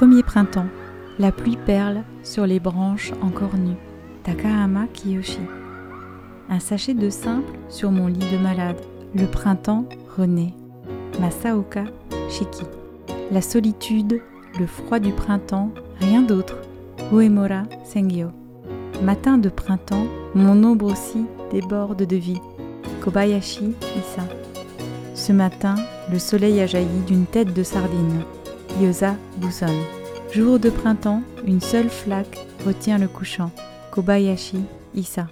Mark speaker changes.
Speaker 1: premier printemps, la pluie perle sur les branches encore nues. Takahama Kiyoshi. Un sachet de simple sur mon lit de malade. Le printemps renaît. Masaoka Shiki. La solitude, le froid du printemps, rien d'autre. Uemura Sengyo. Matin de printemps, mon ombre aussi déborde de vie. Kobayashi Issa. Ce matin, le soleil a jailli d'une tête de sardine. Yosa Buson. Jour de printemps, une seule flaque retient le couchant. Kobayashi Issa.